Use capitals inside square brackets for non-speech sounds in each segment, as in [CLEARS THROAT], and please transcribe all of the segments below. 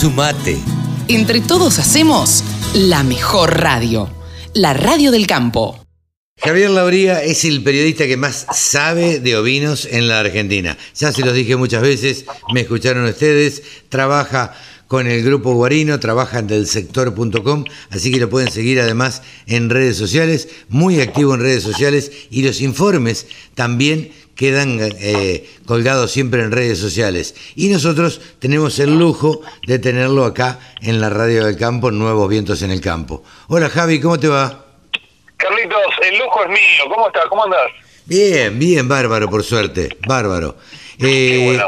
Sumate. Entre todos hacemos la mejor radio, la radio del campo. Javier Lauría es el periodista que más sabe de ovinos en la Argentina. Ya se los dije muchas veces, me escucharon ustedes, trabaja con el grupo Guarino, trabaja en delsector.com, así que lo pueden seguir además en redes sociales, muy activo en redes sociales y los informes también quedan eh, colgados siempre en redes sociales. Y nosotros tenemos el lujo de tenerlo acá en la radio del campo, Nuevos Vientos en el Campo. Hola Javi, ¿cómo te va? Carlitos, el lujo es mío. ¿Cómo estás? ¿Cómo andás? Bien, bien, bárbaro, por suerte. Bárbaro. Eh,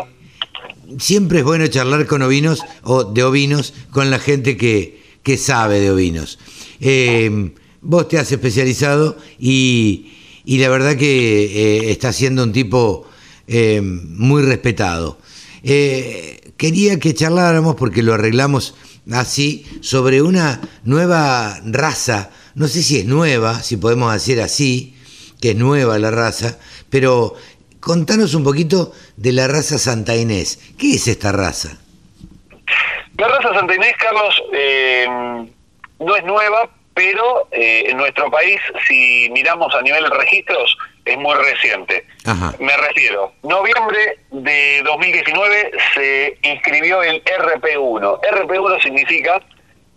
Siempre es bueno charlar con ovinos o de ovinos con la gente que, que sabe de ovinos. Eh, vos te has especializado y, y la verdad que eh, estás siendo un tipo eh, muy respetado. Eh, quería que charláramos, porque lo arreglamos así, sobre una nueva raza, no sé si es nueva, si podemos decir así, que es nueva la raza, pero contanos un poquito de la raza Santa Inés. ¿Qué es esta raza? La raza Santa Inés, Carlos, eh, no es nueva, pero eh, en nuestro país, si miramos a nivel de registros, es muy reciente. Ajá. Me refiero, noviembre de 2019 se inscribió el RP1. RP1 significa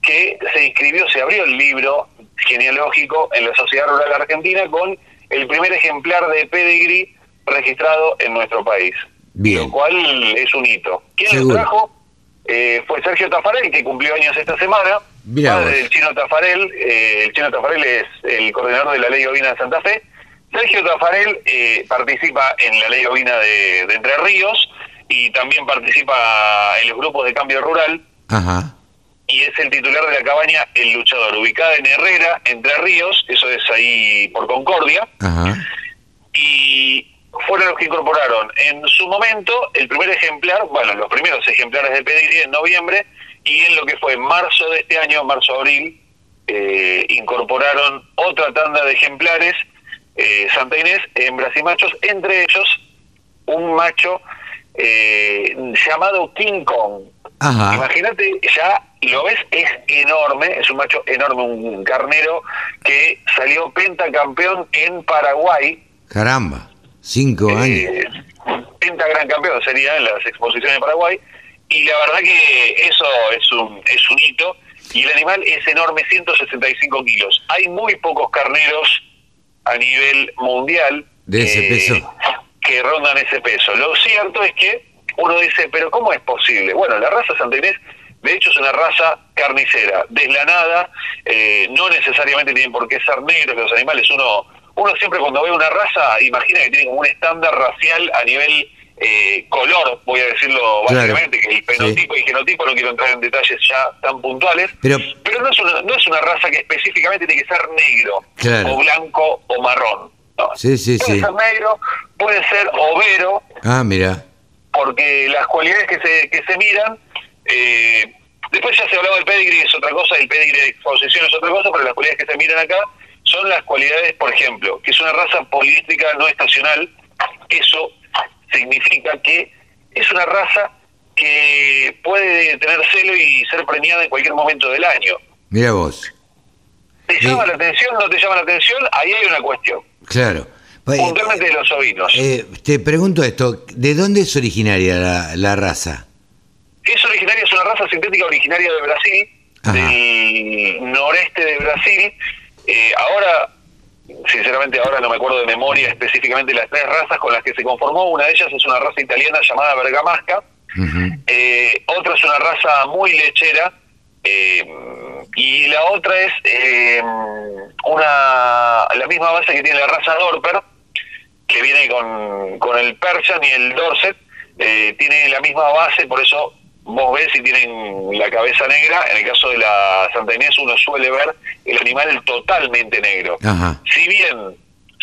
que se inscribió, se abrió el libro genealógico en la Sociedad Rural Argentina con el primer ejemplar de pedigree registrado en nuestro país. Bien. Lo cual es un hito. ¿Quién lo trajo? Eh, fue Sergio Tafarel, que cumplió años esta semana. Padre del Chino Tafarel. eh, el Chino Tafarel es el coordinador de la Ley Ovina de Santa Fe. Sergio Tafarel eh, participa en la Ley Ovina de, de Entre Ríos y también participa en los grupos de cambio rural Ajá. y es el titular de la cabaña El Luchador, ubicada en Herrera, Entre Ríos, eso es ahí por Concordia, Ajá. y fueron los que incorporaron en su momento el primer ejemplar, bueno, los primeros ejemplares de Pedigree en noviembre, y en lo que fue marzo de este año, marzo-abril, eh, incorporaron otra tanda de ejemplares, eh, Santa Inés, hembras y machos, entre ellos un macho eh, llamado King Kong. Imagínate, ya lo ves, es enorme, es un macho enorme, un carnero que salió pentacampeón en Paraguay. Caramba. Cinco años. Eh, penta gran campeón sería en las exposiciones de Paraguay. Y la verdad que eso es un, es un hito. Y el animal es enorme, 165 kilos. Hay muy pocos carneros a nivel mundial De ese eh, peso. que rondan ese peso. Lo cierto es que uno dice, pero ¿cómo es posible? Bueno, la raza Santa Inés, de hecho, es una raza carnicera, deslanada, eh, no necesariamente tienen por qué ser negros los animales. Uno, uno siempre cuando ve una raza imagina que tiene como un estándar racial a nivel eh, color, voy a decirlo Claro, básicamente, que el fenotipo y genotipo, no quiero entrar en detalles ya tan puntuales, Pero- pero no es una, no es una raza que específicamente tiene que ser negro, Claro. o blanco, o marrón. No, Sí, sí, puede sí. ser negro, puede ser overo, Ah, mira. porque las cualidades que se, que se miran, eh, después ya se hablaba del pedigree, es otra cosa, el pedigree de exposición es otra cosa, pero las cualidades que se miran acá son las cualidades, por ejemplo, que es una raza polística no estacional, eso significa que es una raza que puede tener celo y ser premiada en cualquier momento del año. Mira vos. ¿Te Sí. llama la atención? ¿No te llama la atención? Ahí hay una cuestión. Claro. Pa- Puntualmente de los ovinos. eh, te pregunto esto, ¿de dónde es originaria la, la raza? Es originaria, es una raza sintética originaria de Brasil, Ajá. del noreste de Brasil. Eh, ahora, sinceramente, ahora no me acuerdo de memoria específicamente las tres razas con las que se conformó. Una de ellas es una raza italiana llamada Bergamasca. Eh, otra es una raza muy lechera. eh, y la otra es eh, una la misma base que tiene la raza Dorper, que viene con, con el Persian y el Dorset. eh, tiene la misma base, por eso vos ves si tienen la cabeza negra. En el caso de la Santa Inés uno suele ver el animal totalmente negro. Ajá. Si bien,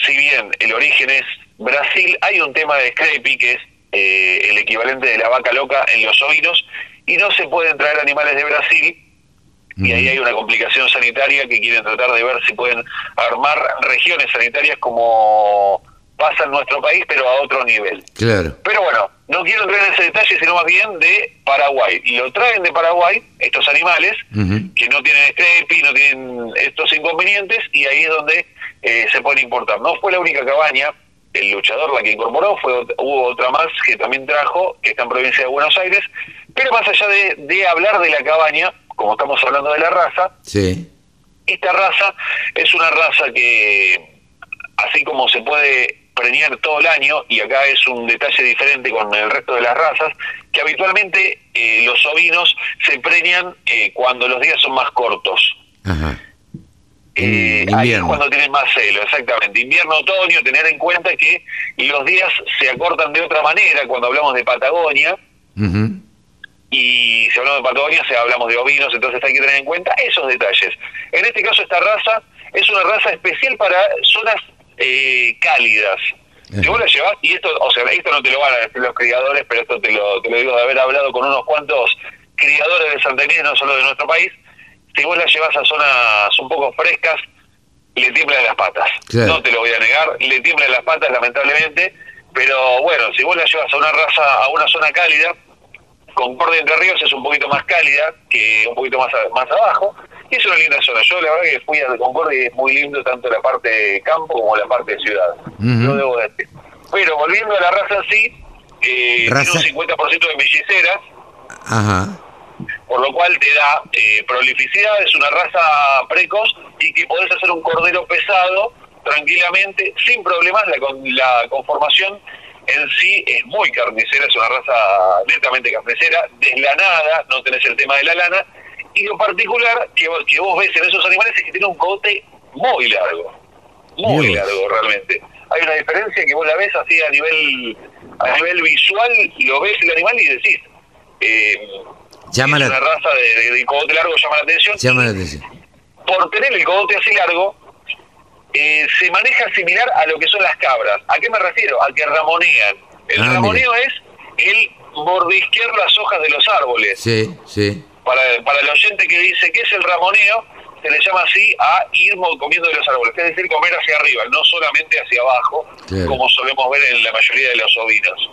si bien el origen es Brasil, hay un tema de Scrapie que es eh, el equivalente de la vaca loca en los ovinos y no se pueden traer animales de Brasil y ahí hay una complicación sanitaria que quieren tratar de ver si pueden armar regiones sanitarias como pasa en nuestro país pero a otro nivel. Claro. Pero bueno, no quiero entrar en ese detalle, sino más bien de Paraguay. Y lo traen de Paraguay, estos animales, que no tienen estrepi, no tienen estos inconvenientes, y ahí es donde eh, se pueden importar. No fue la única cabaña, el luchador la que incorporó, fue hubo otra más que también trajo, que está en provincia de Buenos Aires, pero más allá de, de hablar de la cabaña, como estamos hablando de la raza, Sí. esta raza es una raza que, así como se puede preñar todo el año, y acá es un detalle diferente con el resto de las razas, que habitualmente eh, los ovinos se preñan eh, cuando los días son más cortos. Ajá. Eh, ahí es cuando tienen más celo, exactamente. Invierno, otoño, tener en cuenta que los días se acortan de otra manera cuando hablamos de Patagonia, y si hablamos de Patagonia, si hablamos de ovinos, entonces hay que tener en cuenta esos detalles. En este caso, esta raza es una raza especial para zonas eh, cálidas. Si vos la llevas, y esto, o sea, esto no te lo van a decir los criadores, pero esto te lo, te lo digo de haber hablado con unos cuantos criadores de Santa Inés, no solo de nuestro país, si vos la llevas a zonas un poco frescas, le tiemblan las patas. Claro. No te lo voy a negar, le tiemblan las patas lamentablemente, pero bueno, si vos la llevas a una raza, a una zona cálida, Concordia Entre Ríos es un poquito más cálida que un poquito más, a- más abajo, es una linda zona. Yo la verdad que fui a Concordia y es muy lindo tanto la parte de campo como la parte de ciudad. Ujú. Lo debo decir. Pero volviendo a la raza en sí, eh, Raza- tiene un 50% de melliceras, Ajá. por lo cual te da eh, prolificidad, es una raza precoz y que podés hacer un cordero pesado tranquilamente, sin problemas, la, con- la conformación en sí es muy carnicera, es una raza netamente carnicera, deslanada, no tenés el tema de la lana, y lo particular que, vos- que vos ves en esos animales es que tiene un cogote muy largo, muy Dios. largo realmente. Hay una diferencia que vos la ves así a nivel a nivel visual, lo ves el animal y decís, eh, Llama es la- una raza de, de- de cogote largo llama la atención. Llama la atención. Por tener el cogote así largo, eh, se maneja similar a lo que son las cabras. ¿A qué me refiero? A que ramonean. El Ah, ramoneo es el mordisquear las hojas de los árboles. Sí, sí. Para, para el oyente que dice que es el ramoneo, se le llama así a ir comiendo de los árboles, es decir, comer hacia arriba, no solamente hacia abajo, Claro. como solemos ver en la mayoría de los ovinos.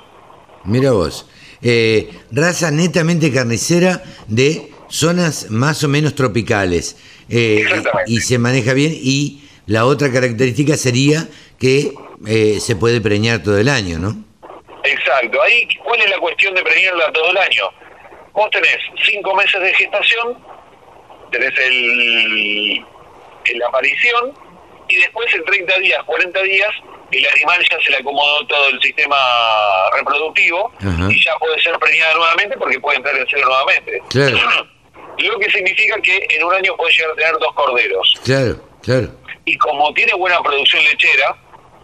Mira vos. Eh, raza netamente carnicera de zonas más o menos tropicales. Eh, y se maneja bien. Y la otra característica sería que eh, se puede preñar todo el año, ¿no? Exacto. Ahí, ¿cuál es la cuestión de preñarla todo el año? Vos tenés cinco meses de gestación, tenés el, el- la aparición, y después en 30 días, 40 días, el animal ya se le acomodó todo el sistema reproductivo y ya puede ser preñada nuevamente porque puede entrar en cero nuevamente. Claro. [CLEARS THROAT] Lo que significa que en un año puede llegar a tener dos corderos Claro, claro. y como tiene buena producción lechera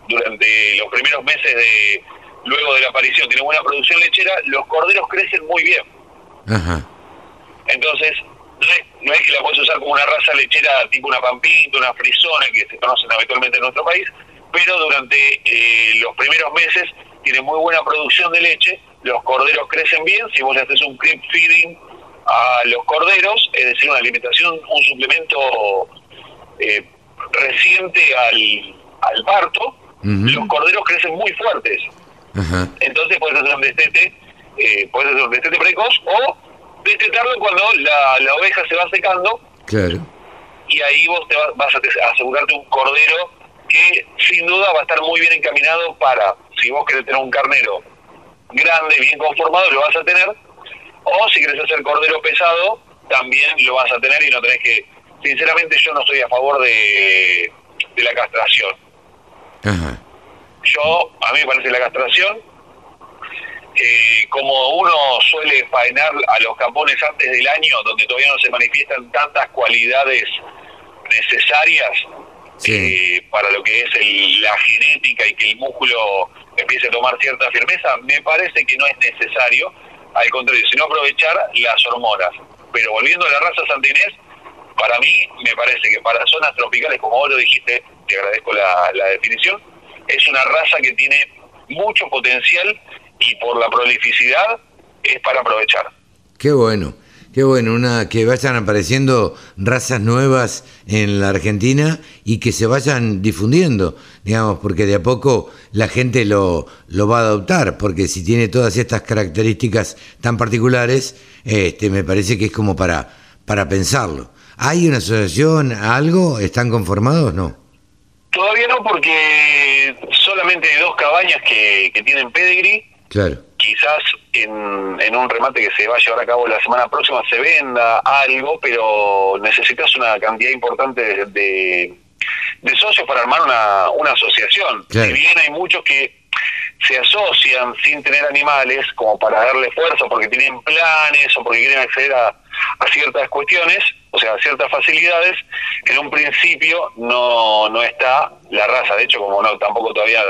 durante los primeros meses de luego de la aparición tiene buena producción lechera los corderos crecen muy bien Ajá. entonces no es, no es que la puedes usar como una raza lechera tipo una pampinta una frisona que se conocen habitualmente en nuestro país pero durante eh, los primeros meses tiene muy buena producción de leche los corderos crecen bien si vos le haces un creep feeding a los corderos es decir una alimentación un suplemento eh, reciente al, al parto, los corderos crecen muy fuertes. Entonces puedes hacer un destete, eh, puedes hacer un destete precoz o destetarlo cuando la, la oveja se va secando Claro. y ahí vos te va- vas a asegurarte un cordero que sin duda va a estar muy bien encaminado para, si vos querés tener un carnero grande, bien conformado, lo vas a tener, o si querés hacer cordero pesado, también lo vas a tener y no tenés que, sinceramente yo no estoy a favor de, de la castración. Ajá. Yo, a mí me parece la castración, eh, como uno suele faenar a los capones antes del año, donde todavía no se manifiestan tantas cualidades necesarias Sí. eh, para lo que es el- la genética y que el músculo empiece a tomar cierta firmeza, me parece que no es necesario, al contrario, sino aprovechar las hormonas. Pero volviendo a la raza santinés, para mí me parece que para zonas tropicales, como vos lo dijiste, te agradezco la, la definición, es una raza que tiene mucho potencial y por la prolificidad es para aprovechar. Qué bueno. Qué bueno, una, que vayan apareciendo razas nuevas en la Argentina y que se vayan difundiendo, digamos, porque de a poco la gente lo, lo va a adoptar, porque si tiene todas estas características tan particulares, este, me parece que es como para, para pensarlo. ¿Hay una asociación, algo? ¿Están conformados? No. Todavía no, porque solamente hay dos cabañas que, que tienen pedigree. Claro quizás en, en, un remate que se va a llevar a cabo la semana próxima se venda algo, pero necesitas una cantidad importante de, de, socios para armar una, una asociación. Si bien hay muchos que se asocian sin tener animales como para darle fuerza porque tienen planes o porque quieren acceder a, a ciertas cuestiones, o sea, a ciertas facilidades, en un principio no, no está la raza. De hecho, como no tampoco todavía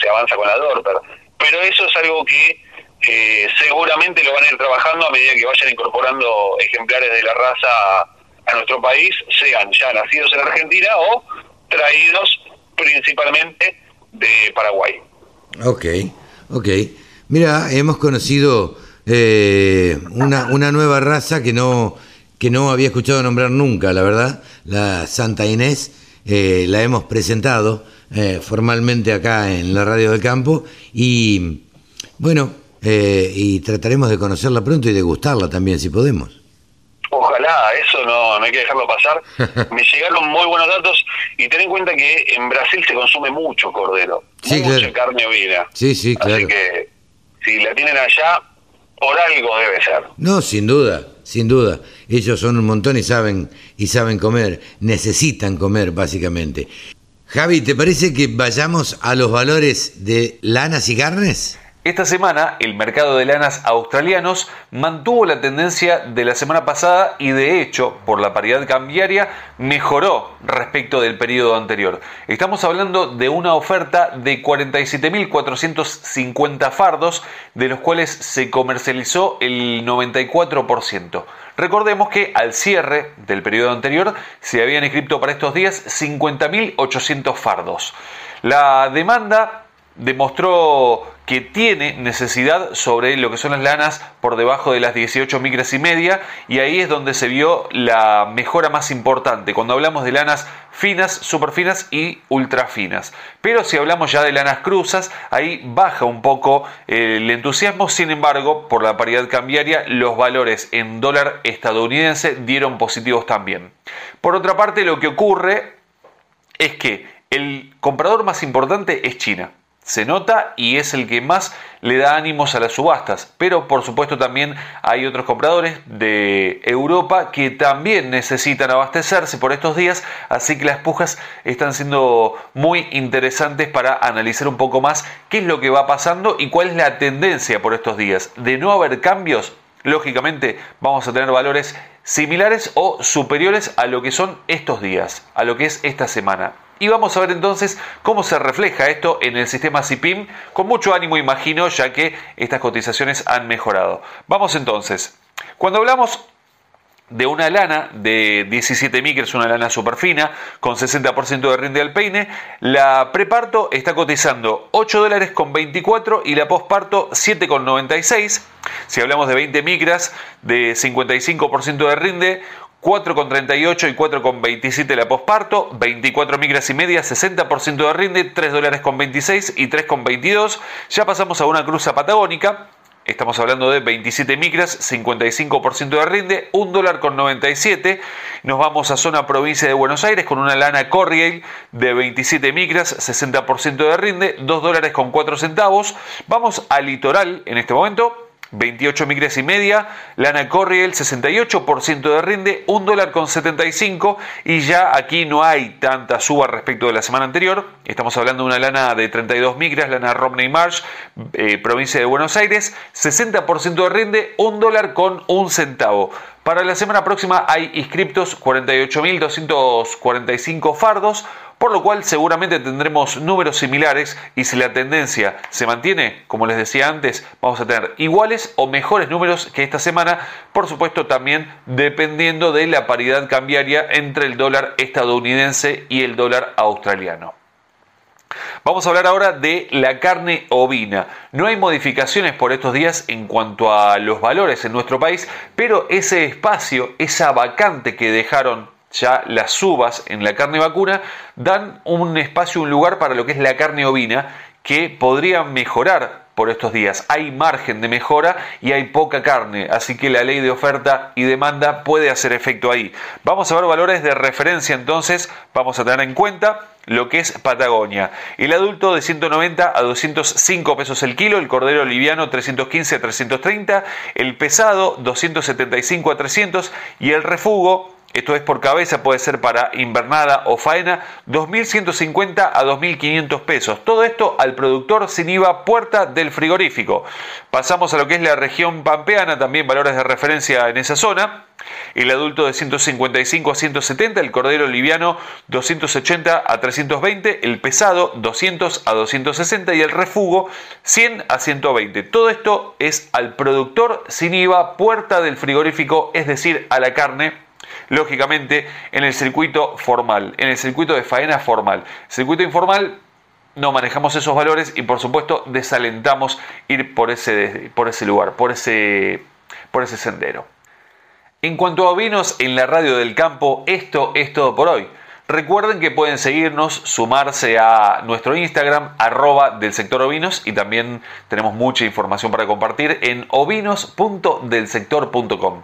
se avanza con la Dorper. Pero eso es algo que eh, seguramente lo van a ir trabajando a medida que vayan incorporando ejemplares de la raza a, nuestro país, sean ya nacidos en Argentina o traídos principalmente de Paraguay. Ok, ok. Mira, hemos conocido eh, una, una nueva raza que no, que no había escuchado nombrar nunca, la verdad, la Santa Inés. Eh, la hemos presentado formalmente acá en la Radio del Campo y bueno, eh, y trataremos de conocerla pronto y de gustarla también, si podemos. Ojalá, eso no, no hay que dejarlo pasar. [LAUGHS] Me llegaron muy buenos datos y ten en cuenta que en Brasil se consume mucho cordero, mucha carne ovina. Sí, sí, claro. Así que si la tienen allá, por algo debe ser. No, sin duda, sin duda. Ellos son un montón y saben y saben comer, necesitan comer básicamente. Javi, ¿te parece que vayamos a los valores de lanas y carnes? Esta semana el mercado de lanas australianos mantuvo la tendencia de la semana pasada y de hecho, por la paridad cambiaria, mejoró respecto del periodo anterior. Estamos hablando de una oferta de 47.450 fardos, de los cuales se comercializó el 94%. Recordemos que al cierre del periodo anterior se habían inscrito para estos días 50.800 fardos. La demanda demostró que tiene necesidad sobre lo que son las lanas por debajo de las 18 micras y media y ahí es donde se vio la mejora más importante cuando hablamos de lanas finas, superfinas y ultra finas. Pero si hablamos ya de lanas cruzas, ahí baja un poco el entusiasmo, sin embargo, por la paridad cambiaria, los valores en dólar estadounidense dieron positivos también. Por otra parte, lo que ocurre es que el comprador más importante es China se nota y es el que más le da ánimos a las subastas. Pero por supuesto también hay otros compradores de Europa que también necesitan abastecerse por estos días, así que las pujas están siendo muy interesantes para analizar un poco más qué es lo que va pasando y cuál es la tendencia por estos días. De no haber cambios, lógicamente vamos a tener valores similares o superiores a lo que son estos días, a lo que es esta semana. Y vamos a ver entonces cómo se refleja esto en el sistema CIPIM, con mucho ánimo imagino, ya que estas cotizaciones han mejorado. Vamos entonces, cuando hablamos de una lana de 17 micras, una lana super fina, con 60% de rinde al peine. La preparto está cotizando 8 dólares con 24 y la posparto 7,96. Si hablamos de 20 micras, de 55% de rinde, 4,38 y 4,27 la posparto, 24 micras y media, 60% de rinde, 3 dólares con 26 y 3,22. Ya pasamos a una cruza patagónica. Estamos hablando de 27 micras, 55% de rinde, 1 dólar con 97. Nos vamos a zona provincia de Buenos Aires con una lana Corriel de 27 micras, 60% de rinde, 2 dólares con 4 centavos. Vamos al litoral en este momento. 28 micras y media, lana Corriel 68% de rinde, 1 dólar con 75 y ya aquí no hay tanta suba respecto de la semana anterior, estamos hablando de una lana de 32 micras, lana Romney Marsh, eh, provincia de Buenos Aires, 60% de rinde, 1 dólar con 1 centavo. Para la semana próxima hay inscriptos 48.245 fardos, por lo cual seguramente tendremos números similares y si la tendencia se mantiene, como les decía antes, vamos a tener iguales o mejores números que esta semana, por supuesto también dependiendo de la paridad cambiaria entre el dólar estadounidense y el dólar australiano. Vamos a hablar ahora de la carne ovina. No hay modificaciones por estos días en cuanto a los valores en nuestro país, pero ese espacio, esa vacante que dejaron ya las uvas en la carne vacuna, dan un espacio, un lugar para lo que es la carne ovina, que podría mejorar por estos días. Hay margen de mejora y hay poca carne, así que la ley de oferta y demanda puede hacer efecto ahí. Vamos a ver valores de referencia entonces, vamos a tener en cuenta lo que es Patagonia. El adulto de 190 a 205 pesos el kilo, el cordero liviano 315 a 330, el pesado 275 a 300 y el refugo esto es por cabeza, puede ser para invernada o faena, 2.150 a 2.500 pesos. Todo esto al productor sin IVA puerta del frigorífico. Pasamos a lo que es la región pampeana, también valores de referencia en esa zona. El adulto de 155 a 170, el cordero liviano 280 a 320, el pesado 200 a 260 y el refugo 100 a 120. Todo esto es al productor sin IVA puerta del frigorífico, es decir, a la carne lógicamente en el circuito formal, en el circuito de faena formal. Circuito informal no manejamos esos valores y por supuesto desalentamos ir por ese, por ese lugar, por ese, por ese sendero. En cuanto a vinos en la radio del campo, esto es todo por hoy. Recuerden que pueden seguirnos, sumarse a nuestro Instagram, arroba del sector ovinos, y también tenemos mucha información para compartir en ovinos.delsector.com.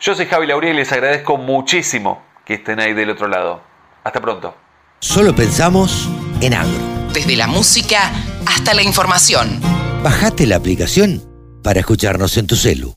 Yo soy Javi Lauría y les agradezco muchísimo que estén ahí del otro lado. Hasta pronto. Solo pensamos en agro. Desde la música hasta la información. Bajate la aplicación para escucharnos en tu celu.